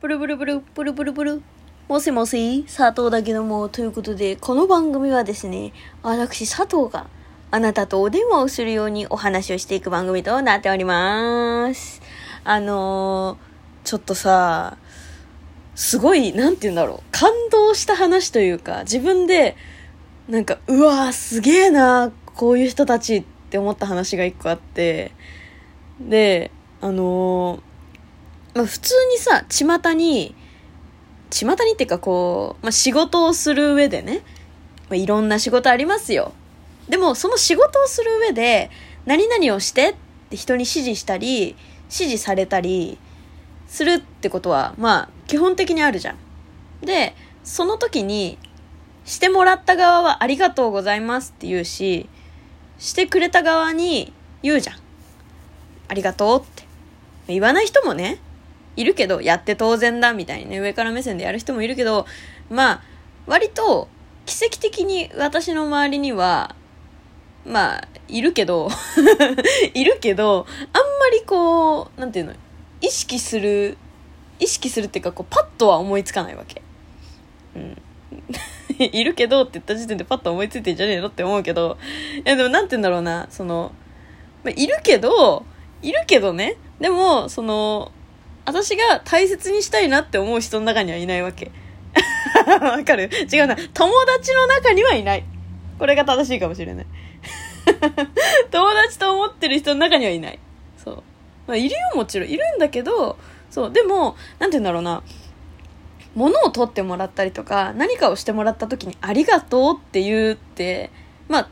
ブルブルブル、ブルブルブル。もしもし、佐藤だけども、ということで、この番組はですね、私佐藤があなたとお電話をするようにお話をしていく番組となっております。あのー、ちょっとさ、すごい、なんて言うんだろう、感動した話というか、自分で、なんか、うわーすげえな、こういう人たちって思った話が一個あって、で、あのーまあ、普通にさ、巷に、巷にっていうかこう、まあ、仕事をする上でね、まあ、いろんな仕事ありますよ。でも、その仕事をする上で、何々をしてって人に指示したり、指示されたりするってことは、まあ、基本的にあるじゃん。で、その時に、してもらった側はありがとうございますって言うし、してくれた側に言うじゃん。ありがとうって。言わない人もね、いるけど、やって当然だみたいにね、上から目線でやる人もいるけど、まあ、割と、奇跡的に私の周りには、まあ、いるけど、いるけど、あんまりこう、なんていうの、意識する、意識するっていうか、こう、パッとは思いつかないわけ。うん。いるけどって言った時点でパッと思いついてんじゃねえのって思うけど、いやでもなんて言うんだろうな、その、まあ、いるけど、いるけどね、でも、その、私が大切にしたいなって思う人の中にはいないわけ。わかる？違うな。友達の中にはいない。これが正しいかもしれない。友達と思ってる人の中にはいない。そう。まあ、いるよ、もちろん。いるんだけど、そう。でも、なんて言うんだろうな。物を取ってもらったりとか、何かをしてもらった時にありがとうって言うって、まあ、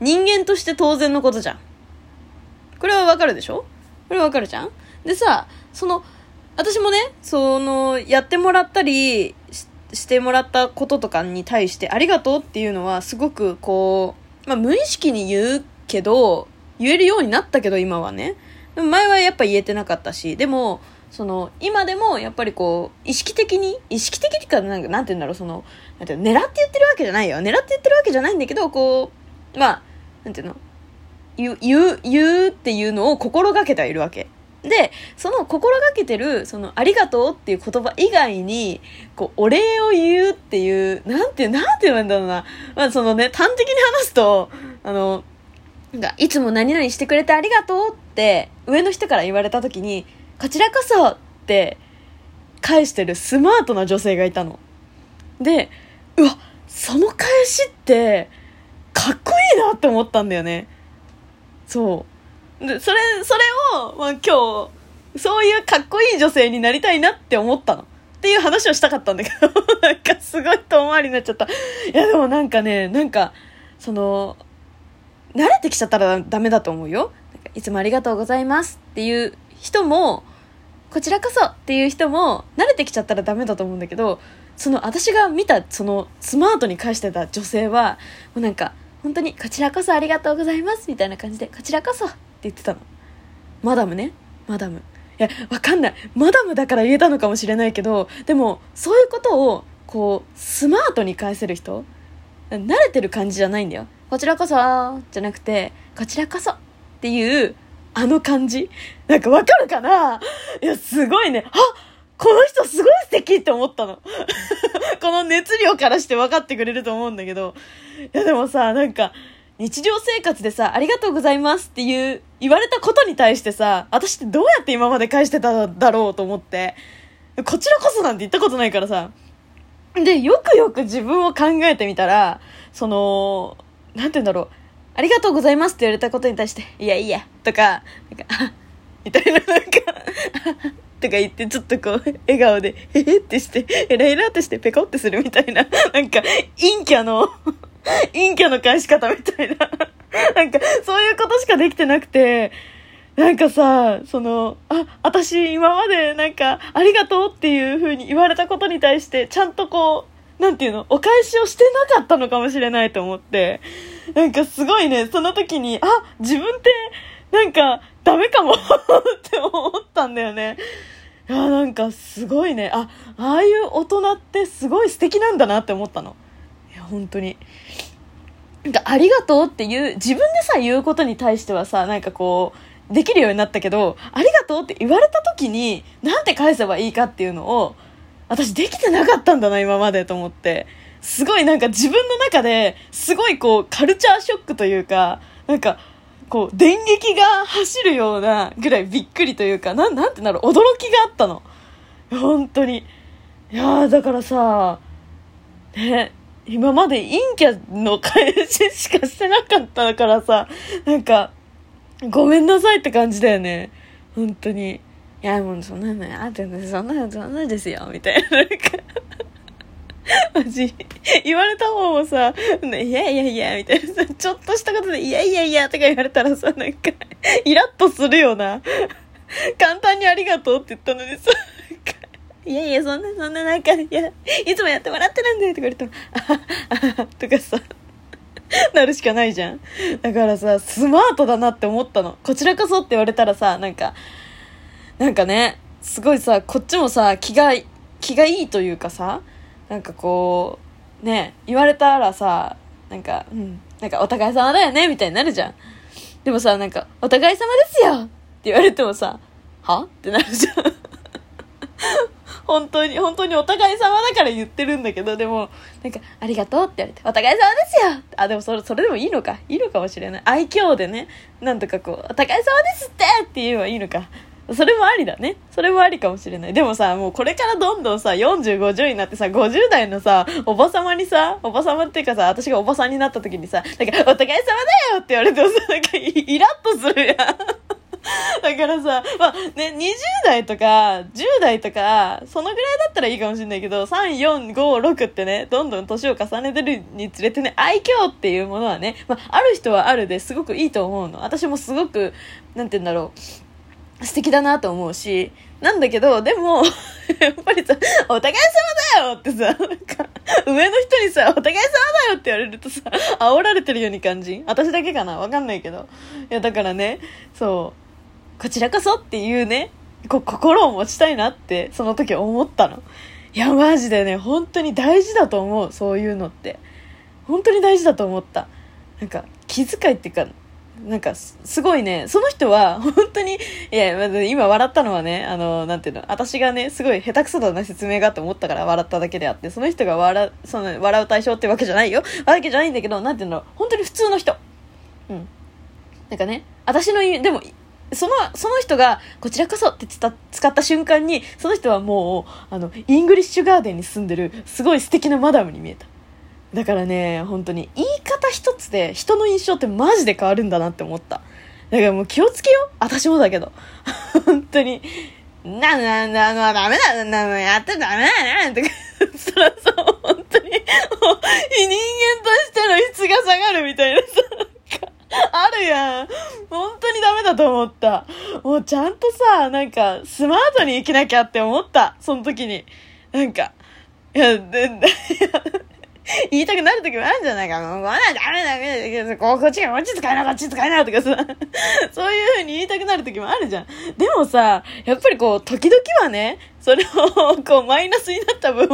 人間として当然のことじゃん。これはわかるでしょ？これはわかるじゃん？でさ、その、私もね、その、やってもらったりししてもらったこととかに対してありがとうっていうのはすごくこう、まあ無意識に言うけど、言えるようになったけど今はね。でも前はやっぱ言えてなかったし、でも、その、今でもやっぱりこう、意識的に、意識的にかなんか、なんて言うんだろう、その、なんていうの狙って言ってるわけじゃないよ。狙って言ってるわけじゃないんだけど、こう、まあ、なんていうの言う、言う、言うっていうのを心がけてはいるわけ。で、その心がけてる、その、ありがとうっていう言葉以外に、こう、お礼を言うっていう、なんて、なんて言うんだろうな。まあ、そのね、端的に話すと、あの、なんか、いつも何々してくれてありがとうって、上の人から言われた時に、こちらこそって、返してるスマートな女性がいたの。で、うわ、その返しって、かっこいいなって思ったんだよね。そう。で、それ、それを、まあ今日、そういうかっこいい女性になりたいなって思ったの。っていう話をしたかったんだけど、なんかすごい遠回りになっちゃった。いやでもなんかね、なんか、その、慣れてきちゃったらダメだと思うよ。いつもありがとうございますっていう人も、こちらこそっていう人も、慣れてきちゃったらダメだと思うんだけど、その私が見た、そのスマートに返してた女性は、もうなんか、本当にこちらこそありがとうございますみたいな感じで、こちらこそ言ってたの。マダムね。マダム。いや、わかんない。マダムだから言えたのかもしれないけど、でも、そういうことを、こう、スマートに返せる人慣れてる感じじゃないんだよ。こちらこそじゃなくて、こちらこそっていう、あの感じなんかわかるかな？いや、すごいね。あこの人すごい素敵って思ったの。この熱量からして分かってくれると思うんだけど。いや、でもさ、なんか、日常生活でさ、ありがとうございますっていう、言われたことに対してさ、私ってどうやって今まで返してただろうと思って。こちらこそなんて言ったことないからさ。で、よくよく自分を考えてみたら、その、なんて言うんだろう。ありがとうございますって言われたことに対して、いやいや、とか、なんか、みたいな、なんか、とか言って、ちょっとこう、笑顔で、へへってして、ヘラヘラってして、ペコってするみたいな、なんか、陰キャの、陰キャの返し方みたいな、なんか、そういうことしかできてなくて、なんかさ、その、あ、私今までなんか、ありがとうっていう風に言われたことに対して、ちゃんとこう、なんていうの、お返しをしてなかったのかもしれないと思って、なんかすごいね、その時に、あ、自分って、なんか、ダメかも って思ったんだよね。いや、なんかすごいね。あ、ああいう大人ってすごい素敵なんだなって思ったの。本当に。なんか、ありがとうっていう、自分でさ、言うことに対してはさ、なんかこう、できるようになったけど、ありがとうって言われた時に、なんて返せばいいかっていうのを、私できてなかったんだな、今までと思って。すごいなんか自分の中ですごいこうカルチャーショックというか、なんかこう電撃が走るようなぐらいびっくりというか、なん、なんてなる驚きがあったの。本当に。いやだからさ、ね、今まで陰キャの返ししかしてなかったからさ、なんか、ごめんなさいって感じだよね。本当に。いや、もうそんなの、あってそんなの、そんなですよ、みたいな。なんかマジ、言われた方もさ、ね、いやいやいや、みたいなさ、ちょっとしたことで、いやいやいや、とか言われたらさ、なんか、イラッとするよな。簡単にありがとうって言ったのにさ、いやいや、そんな、そんな、なんか、いや、いつもやってもらってるんだよ、とか言われたら、あは、あとかさ、なるしかないじゃん。だからさ、スマートだなって思ったの。こちらこそって言われたらさ、なんか、なんかね、すごいさ、こっちもさ、気が、気がいいというかさ、なんかこう、ね、言われたらさ、なんか、うん、なんかお互い様だよね、みたいになるじゃん。でもさ、なんか、お互い様ですよって言われてもさ、は？ってなるじゃん。本当に、本当にお互い様だから言ってるんだけど、でも、なんか、ありがとうって言われて、お互い様ですよあ、でもそれ、それでもいいのか？いいのかもしれない。愛嬌でね、なんとかこう、お互い様ですってって言えばいいのか？それもありだね。それもありかもしれない。でもさ、もうこれからどんどんさ、40、50になってさ、50代のさ、おばさまにさ、おばさまっていうかさ、私がおばさんになった時にさ、なんか、お互い様だよって言われてもさ、なんかイラッとするやん。だからさ、まあね、20代とか、10代とか、そのぐらいだったらいいかもしれないけど、3、4、5、6ってね、どんどん年を重ねてるにつれてね、愛嬌っていうものはね、まあ、ある人はあるですごくいいと思うの。私もすごく、なんて言うんだろう。素敵だなと思うし、なんだけど、でも、やっぱりさ、お互い様だよってさ、なんか、上の人にさ、お互い様だよって言われるとさ、煽られてるように感じ私だけかな？わかんないけど。いや、だからね、そう、こちらこそっていうね、こ心を持ちたいなって、その時思ったの。いや、マジでね、本当に大事だと思う、そういうのって。本当に大事だと思った。なんか、気遣いっていうか、なんか、すごいね、その人は、本当に、いや、今笑ったのはね、あの、なんていうの、私がね、すごい下手くそだな説明がって思ったから笑っただけであって、その人が笑、その、笑う対象ってわけじゃないよ。わけじゃないんだけど、なんていうの、本当に普通の人。うん。なんかね、私の、でも、その、その人が、こちらこそって使った瞬間に、その人はもう、あの、イングリッシュガーデンに住んでる、すごい素敵なマダムに見えた。だからね、本当に言い方一つで人の印象ってマジで変わるんだなって思った。だからもう気をつけよう。私もだけど。本当に。な、な、な、な、ダメだ、な、な、やってダメだね、とか、そらそう、本当に、もう、人間としての質が下がるみたいなさ、あるやん。本当にダメだと思った。もうちゃんとさ、なんか、スマートに生きなきゃって思った。その時に。なんか、いや、で、言いたくなる時もあるんじゃないか。もう、こんなんダメだ、メだ、こっちがこっち使えな、こっち使えな、とかさ、そういう風に言いたくなる時もあるじゃん。でもさ、やっぱりこう、時々はね、それを、こう、マイナスになった分を、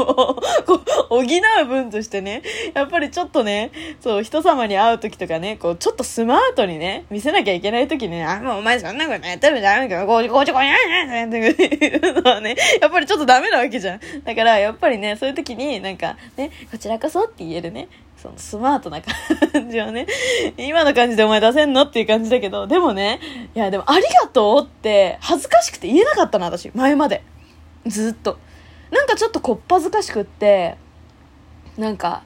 こう、補う分としてね、やっぱりちょっとね、そう、人様に会う時とかね、こう、ちょっとスマートにね、見せなきゃいけない時にね、あ、もうお前そんなことやってるダメか、こう、こうちょこにゃんゃんっていうのはね、やっぱりちょっとダメなわけじゃん。だから、やっぱりね、そういう時になんか、ね、こちらこそって言えるね、そのスマートな感じをね、今の感じでお前出せんのっていう感じだけど、でもね、いやでもありがとうって恥ずかしくて言えなかったの、私、前まで。ずっと。なんかちょっとこっぱずかしくって、なんか、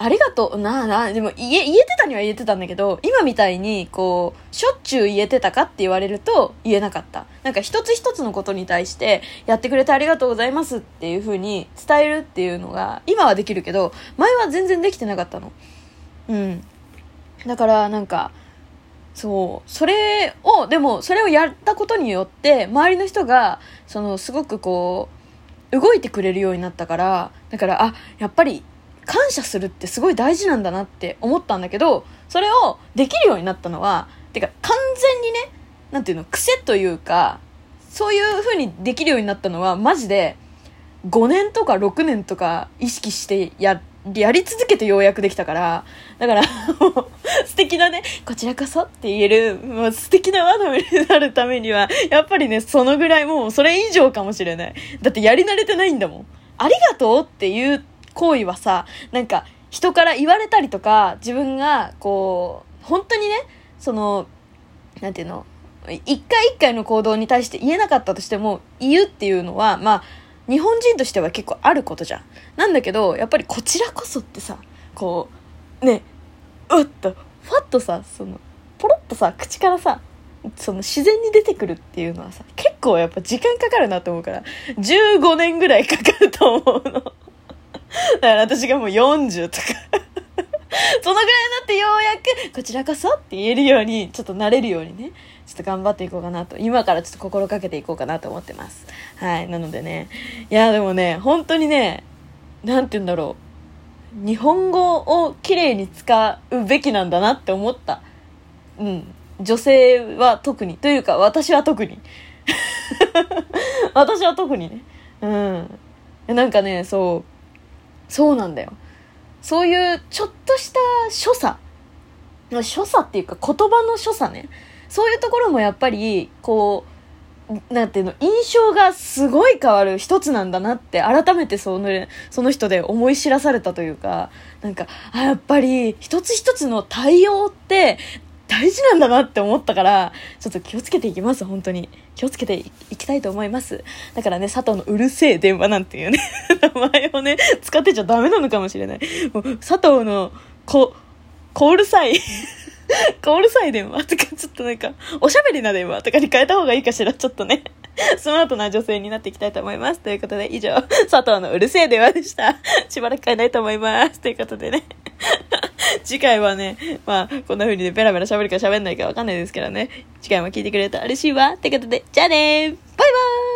ありがとう、なあなあ、でも言え、言えてたには言えてたんだけど、今みたいに、こう、しょっちゅう言えてたかって言われると言えなかった。なんか一つ一つのことに対して、やってくれてありがとうございますっていう風に伝えるっていうのが、今はできるけど、前は全然できてなかったの。うん。だから、なんか、そう。それを、でも、それをやったことによって、周りの人が、その、すごくこう、動いてくれるようになったから、だから、あ、やっぱり、感謝するってすごい大事なんだなって思ったんだけど、それをできるようになったのは、てか、完全にね、なんていうの、癖というか、そういう風にできるようになったのは、マジで、5年とか6年とか意識してやっやり続けてようやくできたから、だから、素敵なね、こちらこそって言える、もう素敵なワードになるためには、やっぱりね、そのぐらいもう、それ以上かもしれない。だってやり慣れてないんだもん。ありがとうっていう行為はさ、なんか、人から言われたりとか、自分が、こう、本当にね、その、なんていうの、一回一回の行動に対して言えなかったとしても、言うっていうのは、まあ、日本人としては結構あることじゃん。なんだけど、やっぱりこちらこそってさ、こう、ね、うっと、ふわっとさ、その、ポロッとさ、口からさ、その自然に出てくるっていうのはさ、結構やっぱ時間かかるなと思うから、15年ぐらいかかると思うの。だから私がもう40とかそのぐらいになってようやく、こちらこそって言えるように、ちょっと慣れるようにね、ちょっと頑張っていこうかなと、今からちょっと心がけていこうかなと思ってます。はい。なのでね、いや、でもね、本当にね、なんて言うんだろう。日本語を綺麗に使うべきなんだなって思った。うん。女性は特に。というか、私は特に。私は特にね。うん。なんかね、そう、そうなんだよ。そういうちょっとした所作所作っていうか言葉の所作ねそういうところもやっぱりこうなんていうの印象がすごい変わる一つなんだなって改めてそのその人で思い知らされたというかなんかあやっぱり一つ一つの対応って大事なんだなって思ったから、ちょっと気をつけていきます、本当に。気をつけていきたいと思います。だからね、佐藤のうるせえ電話なんていうね、名前をね、使ってちゃダメなのかもしれない。もう佐藤の、こ、コールサイン コールサイ電話とか、ちょっとなんか、おしゃべりな電話とかに変えた方がいいかしら、ちょっとね。スマートな女性になっていきたいと思います。ということで、以上、佐藤のうるせえ電話でした。しばらく変えないと思います。ということでね。次回はね、まあ、こんな風にね、ペラペラ喋るか喋んないかわかんないですけどね。次回も聞いてくれると嬉しいわ。ということで、じゃあねバイバーイ